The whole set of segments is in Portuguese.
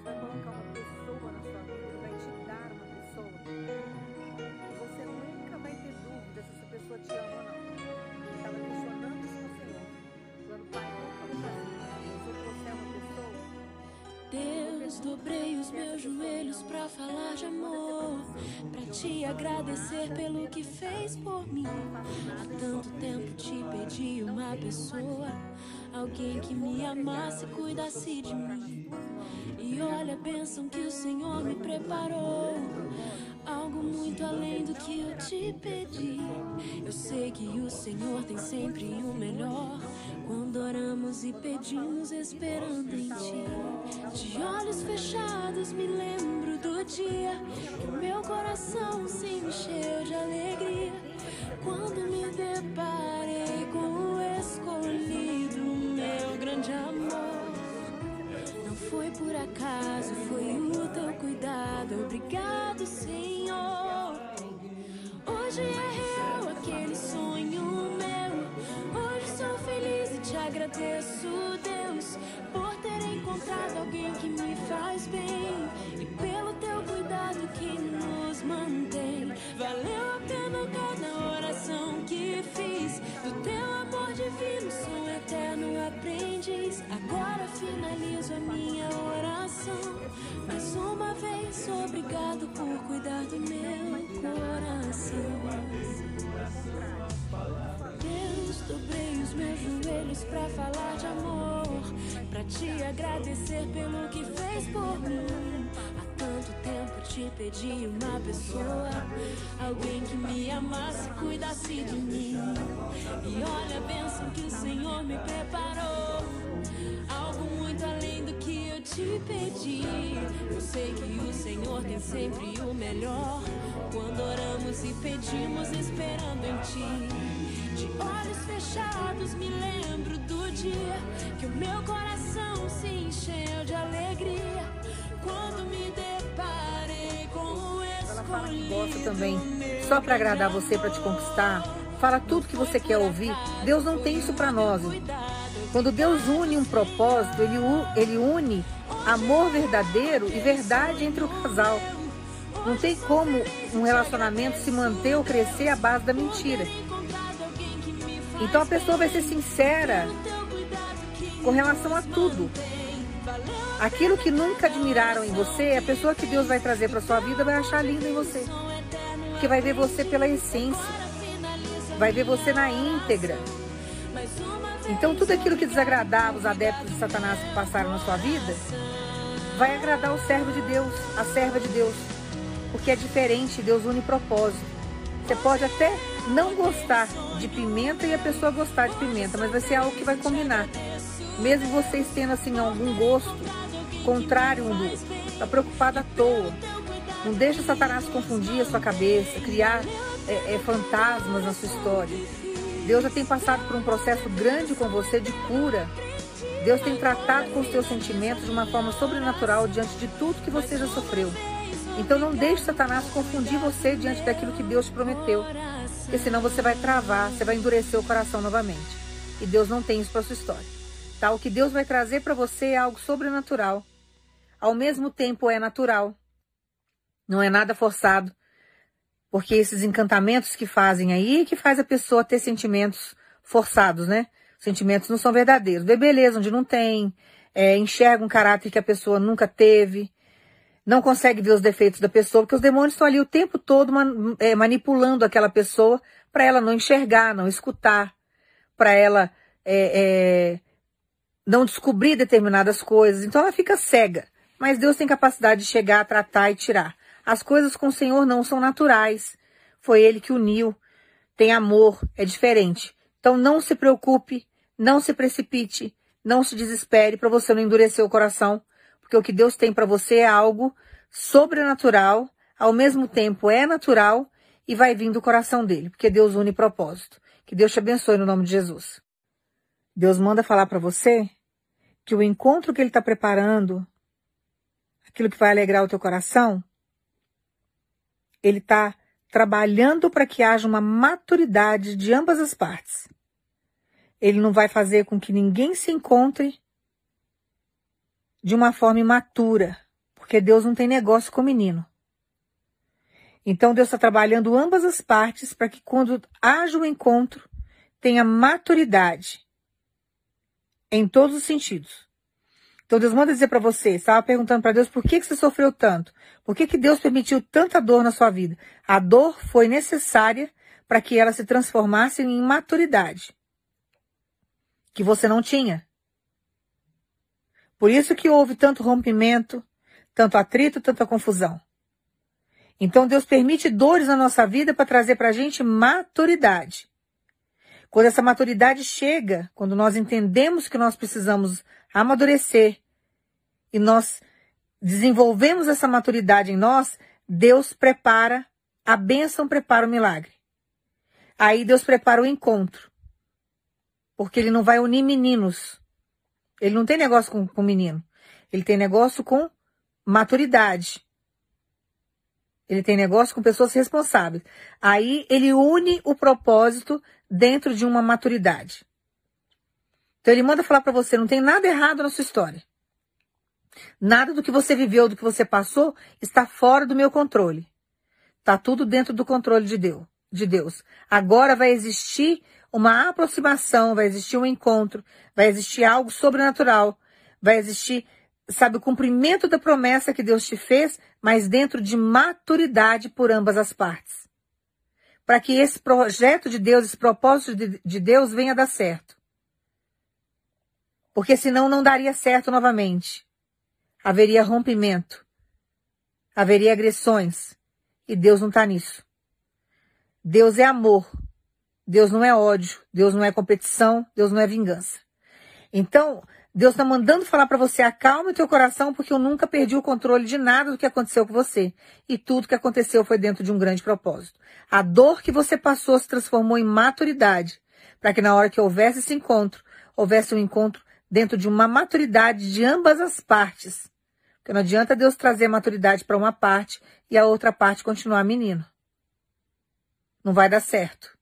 Deus vai colocar uma pessoa na sua vida, vai te dar uma pessoa. E você nunca vai ter dúvida se essa pessoa te ama ou não. Eu estava questionando isso com o Senhor. Falando, Pai, como assim? Se eu trouxer uma pessoa, Deus, dobrei os meus joelhos pra falar de amor, pra te agradecer pelo que fez por mim. Há tanto tempo te pedi uma pessoa, alguém que me amasse e cuidasse de mim. Olha a bênção que o Senhor me preparou. Algo muito além do que eu te pedi. Eu sei que o Senhor tem sempre o melhor. Quando oramos e pedimos, esperando em ti. De olhos fechados, me lembro do dia que meu coração se encheu de alegria. Quando me deparei com o escolhido, meu grande amor. Foi por acaso, foi o teu cuidado. Obrigado, Senhor. Hoje é real aquele sonho meu. Hoje sou feliz e te agradeço, Deus, por ter encontrado alguém que me faz bem agradecer pelo que fez por mim. Há tanto tempo te pedi uma pessoa, alguém que me amasse cuidasse de mim. E olha a bênção que o Senhor me preparou, algo muito além do que eu te pedi. Eu sei que o Senhor tem sempre o melhor. Quando oramos e pedimos, esperando em ti. De olhos fechados, me lembro do dia que o meu coração se encheu de alegria. Quando me deparei com o ela fala que escolhido. gosta também, só para agradar você, para te conquistar. Fala tudo que você quer ouvir. Deus não tem isso para nós. Quando Deus une um propósito, ele, ele une amor verdadeiro e verdade entre o casal. Não tem como um relacionamento se manter ou crescer à base da mentira. Então a pessoa vai ser sincera com relação a tudo. Aquilo que nunca admiraram em você, a pessoa que Deus vai trazer para sua vida vai achar lindo em você. Porque vai ver você pela essência, vai ver você na íntegra. Então tudo aquilo que desagradava os adeptos de Satanás que passaram na sua vida, vai agradar o servo de Deus, a serva de Deus. Porque é diferente, Deus une propósito. Você pode até não gostar de pimenta e a pessoa gostar de pimenta, mas vai ser algo que vai combinar. Mesmo vocês tendo assim algum gosto contrário um do outro. Tá preocupado à toa. Não deixa Satanás confundir a sua cabeça, criar é, é, fantasmas na sua história. Deus já tem passado por um processo grande com você de cura. Deus tem tratado com os seus sentimentos de uma forma sobrenatural diante de tudo que você já sofreu. Então não deixe Satanás confundir você diante daquilo que Deus te prometeu. Porque senão você vai travar, você vai endurecer o coração novamente. E Deus não tem isso para sua história. Tá? O que Deus vai trazer para você é algo sobrenatural. Ao mesmo tempo é natural. Não é nada forçado. Porque esses encantamentos que fazem aí que faz a pessoa ter sentimentos forçados, né? Sentimentos não são verdadeiros. Vê beleza onde não tem, é, enxerga um caráter que a pessoa nunca teve, não consegue ver os defeitos da pessoa, porque os demônios estão ali o tempo todo man- é, manipulando aquela pessoa para ela não enxergar, não escutar, para ela é, é, não descobrir determinadas coisas. Então ela fica cega. Mas Deus tem capacidade de chegar, tratar e tirar. As coisas com o Senhor não são naturais. Foi Ele que uniu. Tem amor, é diferente. Então não se preocupe, não se precipite, não se desespere para você não endurecer o coração, porque o que Deus tem para você é algo sobrenatural, ao mesmo tempo é natural e vai vir do coração dele, porque Deus une propósito. Que Deus te abençoe no nome de Jesus. Deus manda falar para você que o encontro que ele está preparando, aquilo que vai alegrar o teu coração, ele está trabalhando para que haja uma maturidade de ambas as partes. Ele não vai fazer com que ninguém se encontre de uma forma imatura, Porque Deus não tem negócio com menino. Então Deus está trabalhando ambas as partes para que quando haja o um encontro, tenha maturidade em todos os sentidos. Então Deus manda dizer para você, estava perguntando para Deus por que, que você sofreu tanto? Por que, que Deus permitiu tanta dor na sua vida? A dor foi necessária para que ela se transformasse em maturidade. Que você não tinha. Por isso que houve tanto rompimento, tanto atrito, tanta confusão. Então Deus permite dores na nossa vida para trazer para a gente maturidade. Quando essa maturidade chega, quando nós entendemos que nós precisamos amadurecer e nós desenvolvemos essa maturidade em nós, Deus prepara a bênção, prepara o milagre. Aí Deus prepara o encontro. Porque ele não vai unir meninos. Ele não tem negócio com, com menino. Ele tem negócio com maturidade. Ele tem negócio com pessoas responsáveis. Aí ele une o propósito dentro de uma maturidade. Então ele manda falar para você, não tem nada errado na sua história. Nada do que você viveu, do que você passou, está fora do meu controle. Está tudo dentro do controle de Deus, de Deus. Agora vai existir uma aproximação, vai existir um encontro, vai existir algo sobrenatural, vai existir sabe, o cumprimento da promessa que Deus te fez, mas dentro de maturidade por ambas as partes. Para que esse projeto de Deus, esse propósito de, de Deus venha dar certo. Porque senão não daria certo novamente. Haveria rompimento. Haveria agressões. E Deus não está nisso. Deus é amor. Deus não é ódio. Deus não é competição. Deus não é vingança. Então, Deus está mandando falar para você, acalme teu coração, porque eu nunca perdi o controle de nada do que aconteceu com você. E tudo que aconteceu foi dentro de um grande propósito. A dor que você passou se transformou em maturidade, para que na hora que houvesse esse encontro, houvesse um encontro dentro de uma maturidade de ambas as partes. Porque não adianta Deus trazer maturidade para uma parte e a outra parte continuar menino. Não vai dar certo.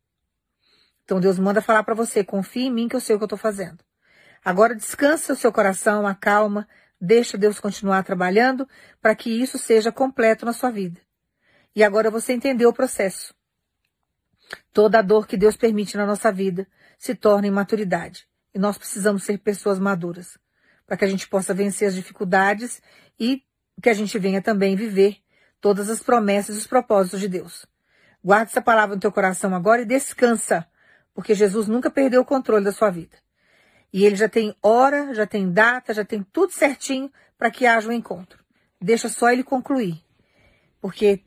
Então Deus manda falar para você, confie em mim que eu sei o que eu estou fazendo. Agora descansa o seu coração, acalma, deixa Deus continuar trabalhando para que isso seja completo na sua vida. E agora você entendeu o processo. Toda a dor que Deus permite na nossa vida se torna em maturidade. E nós precisamos ser pessoas maduras para que a gente possa vencer as dificuldades e que a gente venha também viver todas as promessas e os propósitos de Deus. Guarde essa palavra no teu coração agora e descansa, porque Jesus nunca perdeu o controle da sua vida. E ele já tem hora, já tem data, já tem tudo certinho para que haja um encontro. Deixa só ele concluir. Porque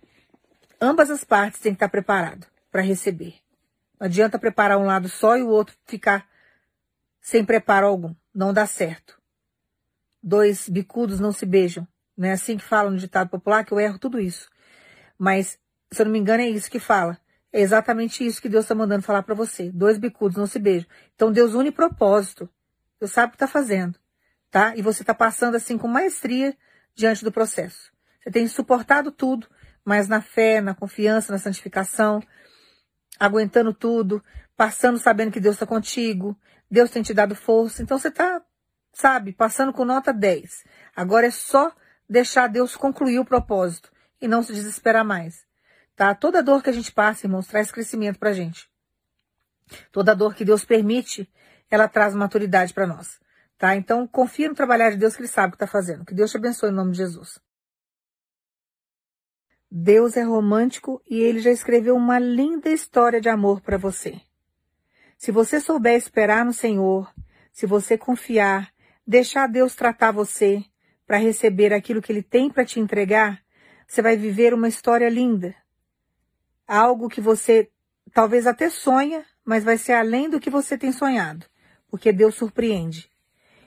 ambas as partes têm que estar preparadas para receber. Não adianta preparar um lado só e o outro ficar sem preparo algum. Não dá certo. Dois bicudos não se beijam. Não é assim que fala no ditado popular, que eu erro tudo isso. Mas, se eu não me engano, é isso que fala. É exatamente isso que Deus está mandando falar para você. Dois bicudos não se beijam. Então Deus une propósito. Deus sabe o que está fazendo, tá? E você está passando assim com maestria diante do processo. Você tem suportado tudo, mas na fé, na confiança, na santificação, aguentando tudo, passando sabendo que Deus está contigo, Deus tem te dado força. Então você está, sabe, passando com nota 10. Agora é só deixar Deus concluir o propósito e não se desesperar mais. Tá? Toda dor que a gente passa, irmãos, traz crescimento pra gente. Toda dor que Deus permite, ela traz maturidade para nós. Tá? Então, confia no trabalhar de Deus que Ele sabe o que está fazendo. Que Deus te abençoe em nome de Jesus. Deus é romântico e Ele já escreveu uma linda história de amor para você. Se você souber esperar no Senhor, se você confiar, deixar Deus tratar você para receber aquilo que Ele tem para te entregar, você vai viver uma história linda, algo que você talvez até sonha, mas vai ser além do que você tem sonhado, porque Deus surpreende.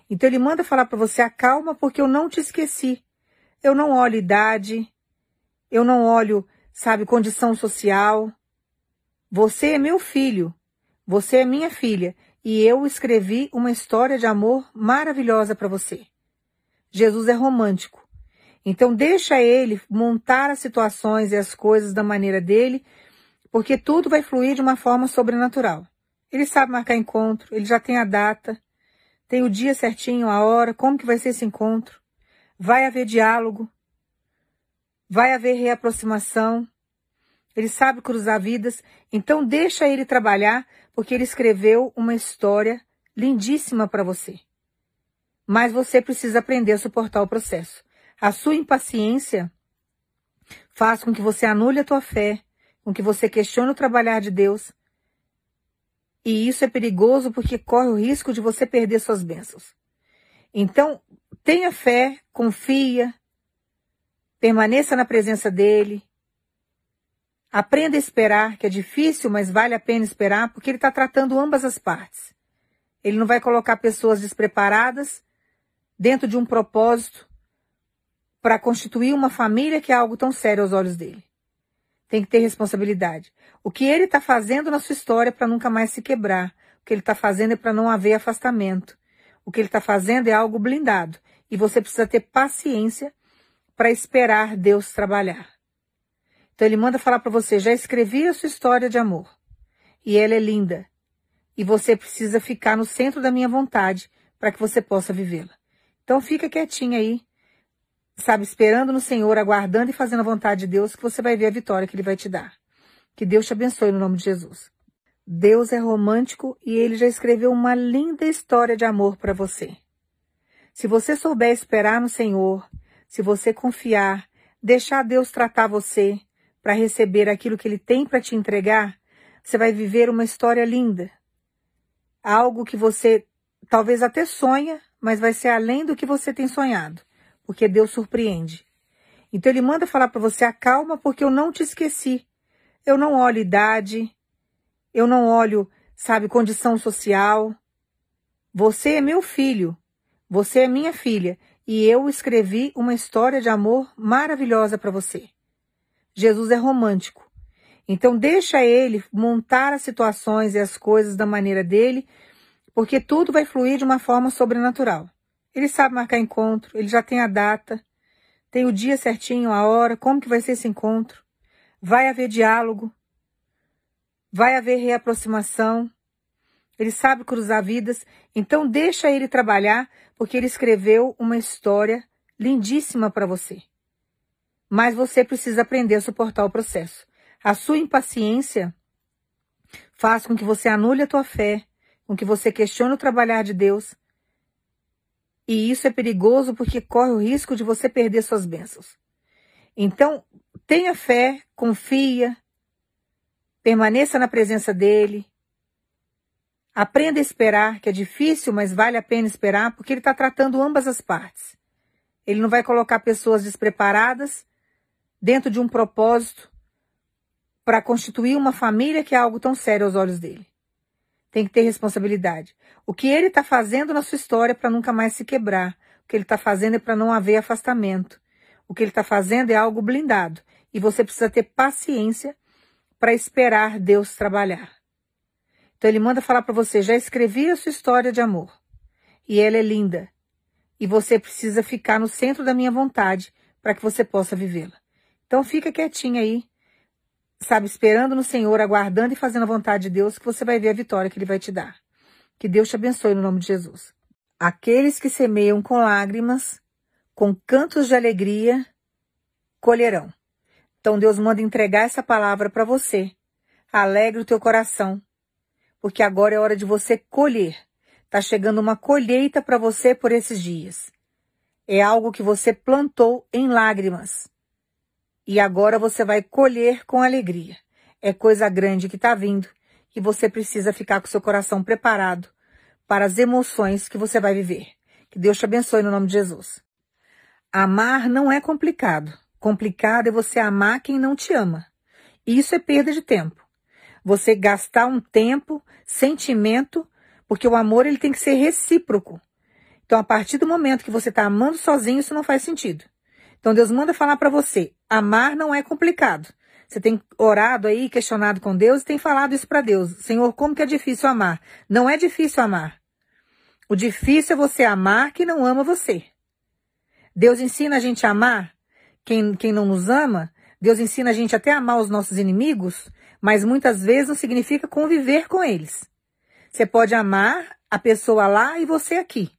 Então ele manda falar para você: acalma, porque eu não te esqueci. Eu não olho idade, eu não olho, sabe, condição social. Você é meu filho, você é minha filha, e eu escrevi uma história de amor maravilhosa para você. Jesus é romântico. Então deixa ele montar as situações e as coisas da maneira dele, porque tudo vai fluir de uma forma sobrenatural. Ele sabe marcar encontro, ele já tem a data, tem o dia certinho, a hora, como que vai ser esse encontro. Vai haver diálogo, vai haver reaproximação. Ele sabe cruzar vidas, então deixa ele trabalhar, porque ele escreveu uma história lindíssima para você. Mas você precisa aprender a suportar o processo. A sua impaciência faz com que você anule a tua fé, com que você questione o trabalhar de Deus. E isso é perigoso porque corre o risco de você perder suas bênçãos. Então, tenha fé, confia, permaneça na presença dele. Aprenda a esperar, que é difícil, mas vale a pena esperar, porque ele está tratando ambas as partes. Ele não vai colocar pessoas despreparadas dentro de um propósito para constituir uma família que é algo tão sério aos olhos dele. Tem que ter responsabilidade. O que ele está fazendo na sua história para nunca mais se quebrar. O que ele está fazendo é para não haver afastamento. O que ele está fazendo é algo blindado. E você precisa ter paciência para esperar Deus trabalhar. Então ele manda falar para você: já escrevi a sua história de amor. E ela é linda. E você precisa ficar no centro da minha vontade para que você possa vivê-la. Então fica quietinho aí sabe, esperando no Senhor, aguardando e fazendo a vontade de Deus, que você vai ver a vitória que Ele vai te dar. Que Deus te abençoe no nome de Jesus. Deus é romântico e Ele já escreveu uma linda história de amor para você. Se você souber esperar no Senhor, se você confiar, deixar Deus tratar você para receber aquilo que Ele tem para te entregar, você vai viver uma história linda. Algo que você talvez até sonha, mas vai ser além do que você tem sonhado porque Deus surpreende. Então ele manda falar para você: acalma, porque eu não te esqueci. Eu não olho idade, eu não olho, sabe, condição social. Você é meu filho, você é minha filha, e eu escrevi uma história de amor maravilhosa para você. Jesus é romântico. Então deixa ele montar as situações e as coisas da maneira dele, porque tudo vai fluir de uma forma sobrenatural. Ele sabe marcar encontro, ele já tem a data, tem o dia certinho, a hora, como que vai ser esse encontro. Vai haver diálogo, vai haver reaproximação. Ele sabe cruzar vidas, então deixa ele trabalhar, porque ele escreveu uma história lindíssima para você. Mas você precisa aprender a suportar o processo. A sua impaciência faz com que você anule a tua fé, com que você questione o trabalhar de Deus, e isso é perigoso porque corre o risco de você perder suas bênçãos. Então, tenha fé, confia, permaneça na presença dele. Aprenda a esperar, que é difícil, mas vale a pena esperar, porque ele está tratando ambas as partes. Ele não vai colocar pessoas despreparadas dentro de um propósito para constituir uma família que é algo tão sério aos olhos dele tem que ter responsabilidade. O que ele está fazendo na sua história para nunca mais se quebrar. O que ele está fazendo é para não haver afastamento. O que ele está fazendo é algo blindado. E você precisa ter paciência para esperar Deus trabalhar. Então ele manda falar para você: já escrevi a sua história de amor. E ela é linda. E você precisa ficar no centro da minha vontade para que você possa vivê-la. Então fica quietinho aí sabe, esperando no Senhor, aguardando e fazendo a vontade de Deus, que você vai ver a vitória que Ele vai te dar. Que Deus te abençoe no nome de Jesus. Aqueles que semeiam com lágrimas, com cantos de alegria, colherão. Então Deus manda entregar essa palavra para você. Alegre o teu coração, porque agora é hora de você colher. Está chegando uma colheita para você por esses dias. É algo que você plantou em lágrimas e agora você vai colher com alegria. É coisa grande que está vindo e você precisa ficar com seu coração preparado para as emoções que você vai viver. Que Deus te abençoe no nome de Jesus. Amar não é complicado. Complicado é você amar quem não te ama. E isso é perda de tempo. Você gastar um tempo, sentimento, porque o amor ele tem que ser recíproco. Então, a partir do momento que você está amando sozinho, isso não faz sentido. Então Deus manda falar para você: amar não é complicado. Você tem orado aí, questionado com Deus e tem falado isso para Deus. Senhor, como que é difícil amar? Não é difícil amar. O difícil é você amar quem não ama você. Deus ensina a gente a amar quem, quem não nos ama. Deus ensina a gente até a amar os nossos inimigos, mas muitas vezes não significa conviver com eles. Você pode amar a pessoa lá e você aqui.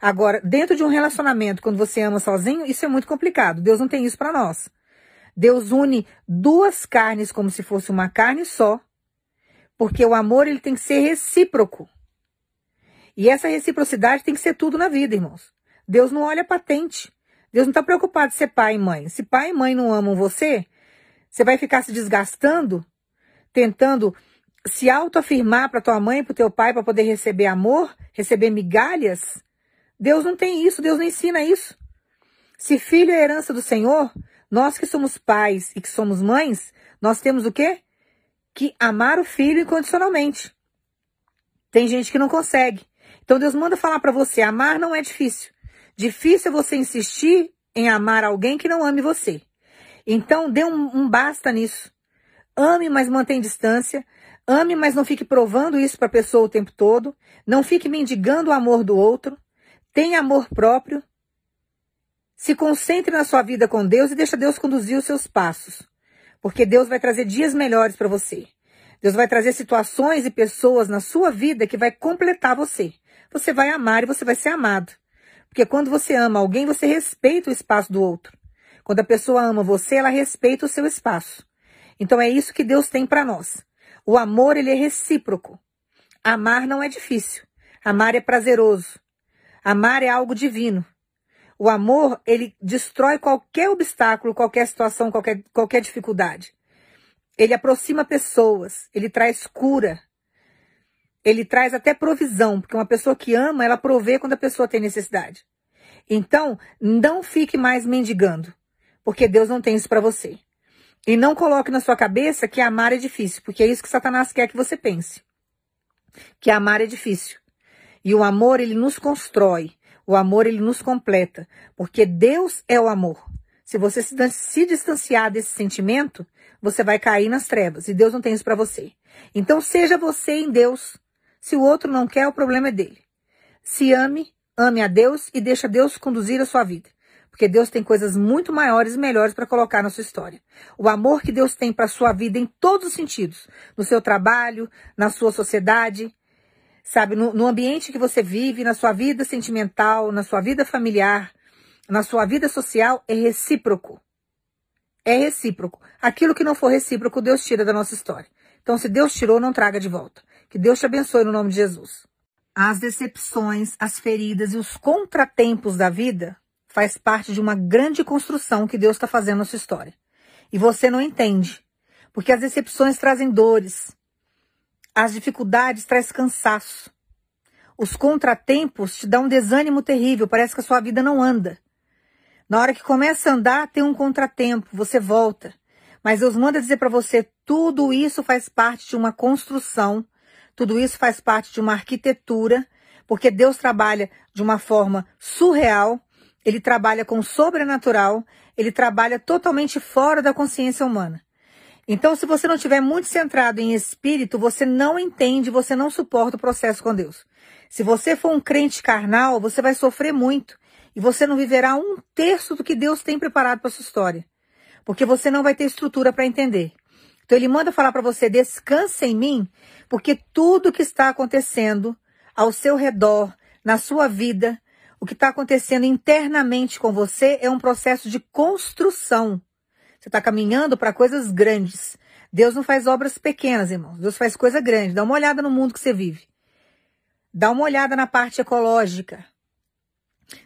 Agora, dentro de um relacionamento, quando você ama sozinho, isso é muito complicado. Deus não tem isso para nós. Deus une duas carnes como se fosse uma carne só, porque o amor ele tem que ser recíproco. E essa reciprocidade tem que ser tudo na vida, irmãos. Deus não olha patente. Deus não está preocupado em ser pai e mãe. Se pai e mãe não amam você, você vai ficar se desgastando, tentando se autoafirmar para tua mãe, para teu pai, para poder receber amor, receber migalhas. Deus não tem isso, Deus não ensina isso. Se filho é herança do Senhor, nós que somos pais e que somos mães, nós temos o quê? Que amar o filho incondicionalmente. Tem gente que não consegue. Então Deus manda falar para você, amar não é difícil. Difícil é você insistir em amar alguém que não ame você. Então dê um, um basta nisso. Ame, mas mantém distância. Ame, mas não fique provando isso para a pessoa o tempo todo. Não fique mendigando o amor do outro. Tenha amor próprio. Se concentre na sua vida com Deus e deixa Deus conduzir os seus passos. Porque Deus vai trazer dias melhores para você. Deus vai trazer situações e pessoas na sua vida que vai completar você. Você vai amar e você vai ser amado. Porque quando você ama alguém, você respeita o espaço do outro. Quando a pessoa ama você, ela respeita o seu espaço. Então é isso que Deus tem para nós. O amor, ele é recíproco. Amar não é difícil. Amar é prazeroso. Amar é algo divino. O amor, ele destrói qualquer obstáculo, qualquer situação, qualquer, qualquer dificuldade. Ele aproxima pessoas, ele traz cura. Ele traz até provisão, porque uma pessoa que ama, ela provê quando a pessoa tem necessidade. Então, não fique mais mendigando, porque Deus não tem isso para você. E não coloque na sua cabeça que amar é difícil, porque é isso que Satanás quer que você pense. Que amar é difícil. E o amor, ele nos constrói. O amor, ele nos completa, porque Deus é o amor. Se você se, distanciar desse sentimento, você vai cair nas trevas, e Deus não tem isso para você. Então, seja você em Deus. Se o outro não quer, o problema é dele. Se ame, ame a Deus e deixa Deus conduzir a sua vida. Porque Deus tem coisas muito maiores e melhores para colocar na sua história. O amor que Deus tem para sua vida em todos os sentidos. No seu trabalho, na sua sociedade, sabe, no, no ambiente que você vive, na sua vida sentimental, na sua vida familiar, na sua vida social, é recíproco. É recíproco. Aquilo que não for recíproco, Deus tira da nossa história. Então, se Deus tirou, não traga de volta. Que Deus te abençoe no nome de Jesus. As decepções, as feridas e os contratempos da vida faz parte de uma grande construção que Deus está fazendo na sua história. E você não entende. Porque as decepções trazem dores, as dificuldades traz cansaço. Os contratempos te dão um desânimo terrível, parece que a sua vida não anda. Na hora que começa a andar, tem um contratempo, você volta. Mas Deus manda dizer para você, tudo isso faz parte de uma construção, tudo isso faz parte de uma arquitetura, porque Deus trabalha de uma forma surreal, ele trabalha com o sobrenatural, ele trabalha totalmente fora da consciência humana. Então, se você não estiver muito centrado em espírito, você não entende, você não suporta o processo com Deus. Se você for um crente carnal, você vai sofrer muito e você não viverá um terço do que Deus tem preparado para sua história, porque você não vai ter estrutura para entender. Então ele manda falar para você: descanse em mim, porque tudo que está acontecendo ao seu redor, na sua vida, o que está acontecendo internamente com você é um processo de construção. Você está caminhando para coisas grandes. Deus não faz obras pequenas, irmãos. Deus faz coisa grande. Dá uma olhada no mundo que você vive. Dá uma olhada na parte ecológica.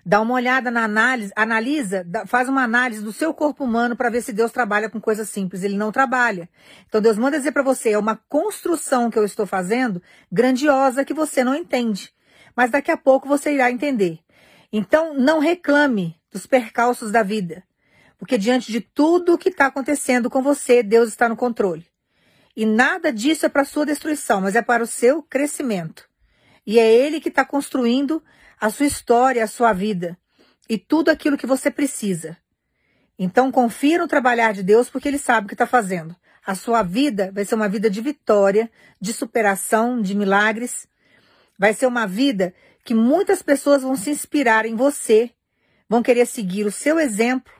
Dá uma olhada na análise, analisa, faz uma análise do seu corpo humano para ver se Deus trabalha com coisas simples. Ele não trabalha. Então Deus manda dizer para você, é uma construção que eu estou fazendo grandiosa que você não entende. Mas daqui a pouco você irá entender. Então não reclame dos percalços da vida. Porque diante de tudo o que está acontecendo com você, Deus está no controle. E nada disso é para sua destruição, mas é para o seu crescimento. E é Ele que está construindo a sua história, a sua vida e tudo aquilo que você precisa. Então confia no trabalhar de Deus, porque Ele sabe o que está fazendo. A sua vida vai ser uma vida de vitória, de superação, de milagres. Vai ser uma vida que muitas pessoas vão se inspirar em você, vão querer seguir o seu exemplo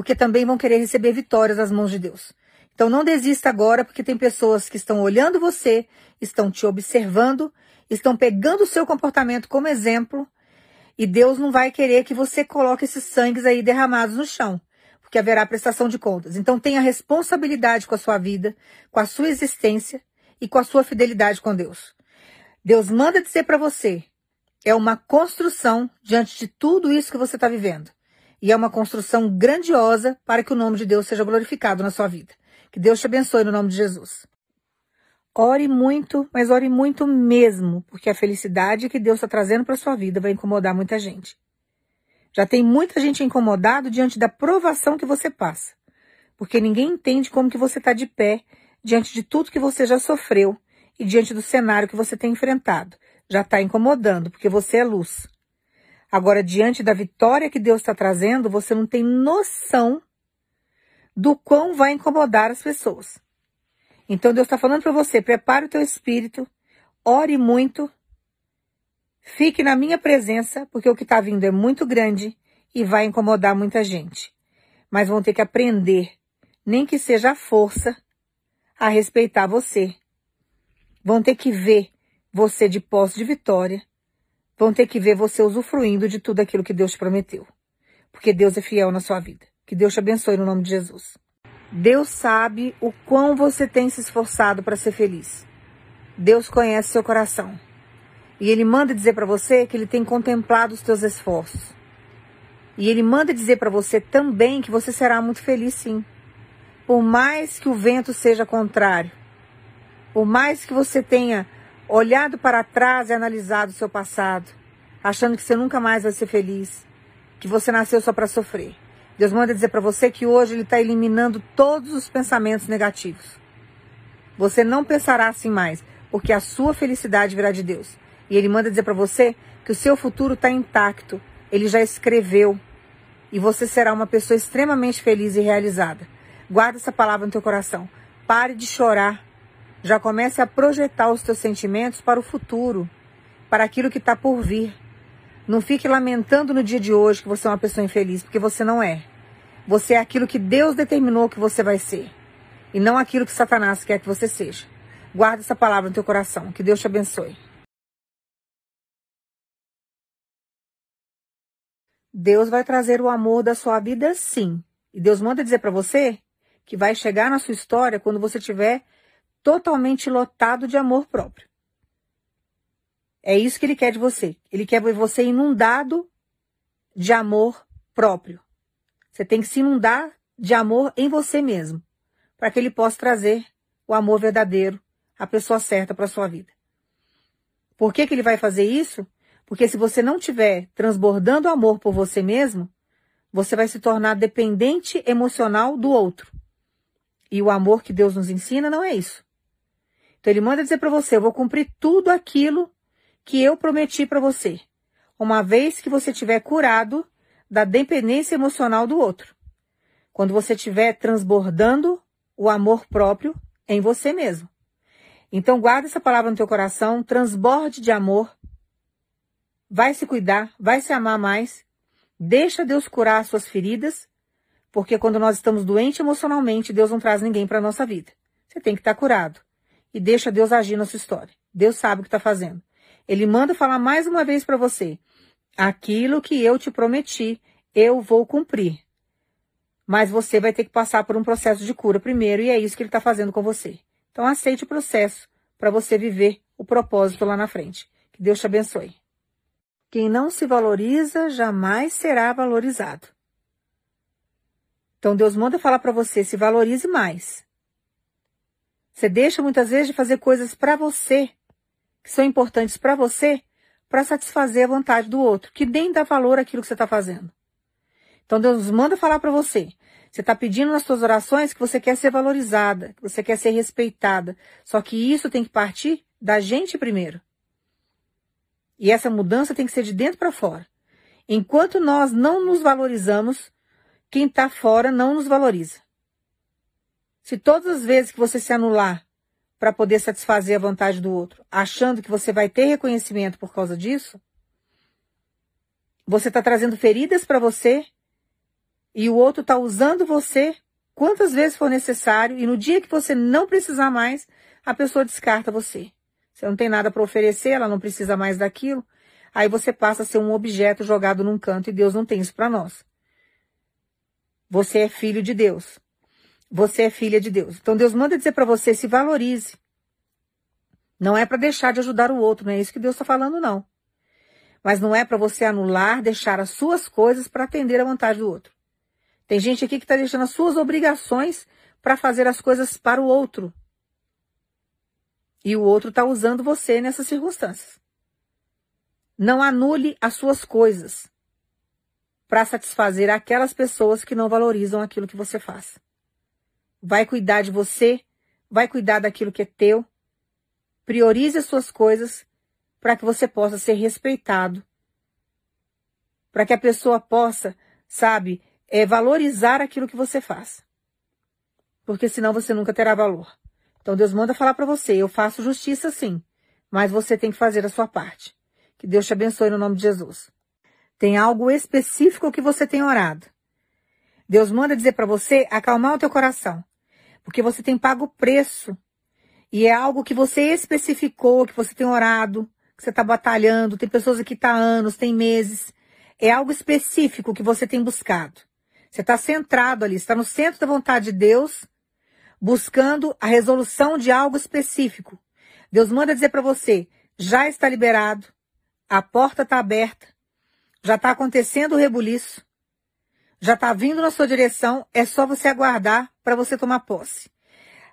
porque também vão querer receber vitórias das mãos de Deus. Então não desista agora, porque tem pessoas que estão olhando você, estão te observando, estão pegando o seu comportamento como exemplo, e Deus não vai querer que você coloque esses sangues aí derramados no chão. porque haverá prestação de contas. Então tenha responsabilidade com a sua vida, com a sua existência e com a sua fidelidade com Deus. Deus manda dizer para você, é uma construção diante de tudo isso que você está vivendo. E é uma construção grandiosa para que o nome de Deus seja glorificado na sua vida. Que Deus te abençoe no nome de Jesus. Ore muito, mas ore muito mesmo, porque a felicidade que Deus está trazendo para sua vida vai incomodar muita gente. Já tem muita gente incomodado diante da provação que você passa, porque ninguém entende como que você está de pé diante de tudo que você já sofreu e diante do cenário que você tem enfrentado. Já está incomodando, porque você é luz. Agora, diante da vitória que Deus está trazendo, você não tem noção do quão vai incomodar as pessoas. Então Deus está falando para você, prepare o teu espírito, ore muito, fique na minha presença, porque o que está vindo é muito grande e vai incomodar muita gente. Mas vão ter que aprender, nem que seja a força, a respeitar você. Vão ter que ver você de posse de vitória. Vão ter que ver você usufruindo de tudo aquilo que Deus te prometeu. Porque Deus é fiel na sua vida. Que Deus te abençoe no nome de Jesus. Deus sabe o quão você tem se esforçado para ser feliz. Deus conhece seu coração. E ele manda dizer para você que ele tem contemplado os teus esforços. E ele manda dizer para você também que você será muito feliz sim. Por mais que o vento seja contrário, por mais que você tenha olhado para trás e analisado o seu passado, achando que você nunca mais vai ser feliz, que você nasceu só para sofrer. Deus manda dizer para você que hoje Ele está eliminando todos os pensamentos negativos. Você não pensará assim mais, porque a sua felicidade virá de Deus. E Ele manda dizer para você que o seu futuro está intacto. Ele já escreveu. E você será uma pessoa extremamente feliz e realizada. Guarda essa palavra no teu coração. Pare de chorar. Já comece a projetar os teus sentimentos para o futuro, para aquilo que está por vir. Não fique lamentando no dia de hoje que você é uma pessoa infeliz, porque você não é. Você é aquilo que Deus determinou que você vai ser. E não aquilo que Satanás quer que você seja. Guarda essa palavra no teu coração. Que Deus te abençoe. Deus vai trazer o amor da sua vida sim. E Deus manda dizer para você que vai chegar na sua história quando você estiver totalmente lotado de amor próprio. É isso que ele quer de você. Ele quer você inundado de amor próprio. Você tem que se inundar de amor em você mesmo, para que ele possa trazer o amor verdadeiro, a pessoa certa para sua vida. Por que, que ele vai fazer isso? Porque se você não tiver transbordando amor por você mesmo, você vai se tornar dependente emocional do outro. E o amor que Deus nos ensina não é isso. Então ele manda dizer para você: eu vou cumprir tudo aquilo que eu prometi para você, uma vez que você tiver curado da dependência emocional do outro. Quando você estiver transbordando o amor próprio em você mesmo. Então guarda essa palavra no teu coração, transborde de amor. Vai se cuidar, vai se amar mais. Deixa Deus curar as suas feridas, porque quando nós estamos doentes emocionalmente, Deus não traz ninguém para nossa vida. Você tem que estar curado. E deixa Deus agir na sua história. Deus sabe o que está fazendo. Ele manda falar mais uma vez para você: aquilo que eu te prometi, eu vou cumprir. Mas você vai ter que passar por um processo de cura primeiro, e é isso que ele está fazendo com você. Então aceite o processo para você viver o propósito lá na frente. Que Deus te abençoe. Quem não se valoriza jamais será valorizado. Então Deus manda falar para você, se valorize mais. Você deixa muitas vezes de fazer coisas para você que são importantes para você para satisfazer a vontade do outro, que nem dá valor àquilo que você está fazendo. Então Deus manda falar para você. Você está pedindo nas suas orações que você quer ser valorizada, que você quer ser respeitada. Só que isso tem que partir da gente primeiro. E essa mudança tem que ser de dentro para fora. Enquanto nós não nos valorizamos, quem está fora não nos valoriza. Se todas as vezes que você se anular para poder satisfazer a vontade do outro, achando que você vai ter reconhecimento por causa disso, você está trazendo feridas para você e o outro está usando você quantas vezes for necessário e no dia que você não precisar mais, a pessoa descarta você. Você não tem nada para oferecer, ela não precisa mais daquilo. Aí você passa a ser um objeto jogado num canto e Deus não tem isso para nós. Você é filho de Deus. Você é filha de Deus. Então Deus manda dizer para você: se valorize. Não é para deixar de ajudar o outro, não é isso que Deus está falando, não. Mas não é para você anular, deixar as suas coisas para atender a vontade do outro. Tem gente aqui que está deixando as suas obrigações para fazer as coisas para o outro. E o outro está usando você nessas circunstâncias. Não anule as suas coisas para satisfazer aquelas pessoas que não valorizam aquilo que você faz. Vai cuidar de você, vai cuidar daquilo que é teu, Priorize as suas coisas para que você possa ser respeitado. Para que a pessoa possa, sabe, é, valorizar aquilo que você faz. Porque senão você nunca terá valor. Então Deus manda falar para você: eu faço justiça sim, mas você tem que fazer a sua parte. Que Deus te abençoe no nome de Jesus. Tem algo específico que você tem orado. Deus manda dizer para você acalmar o teu coração, porque você tem pago o preço e é algo que você especificou, que você tem orado, que você está batalhando, tem pessoas aqui que tá anos, tem meses. É algo específico que você tem buscado. Você está centrado ali, está no centro da vontade de Deus, buscando a resolução de algo específico. Deus manda dizer para você, já está liberado, a porta está aberta, já está acontecendo o rebuliço, já está vindo na sua direção, é só você aguardar para você tomar posse.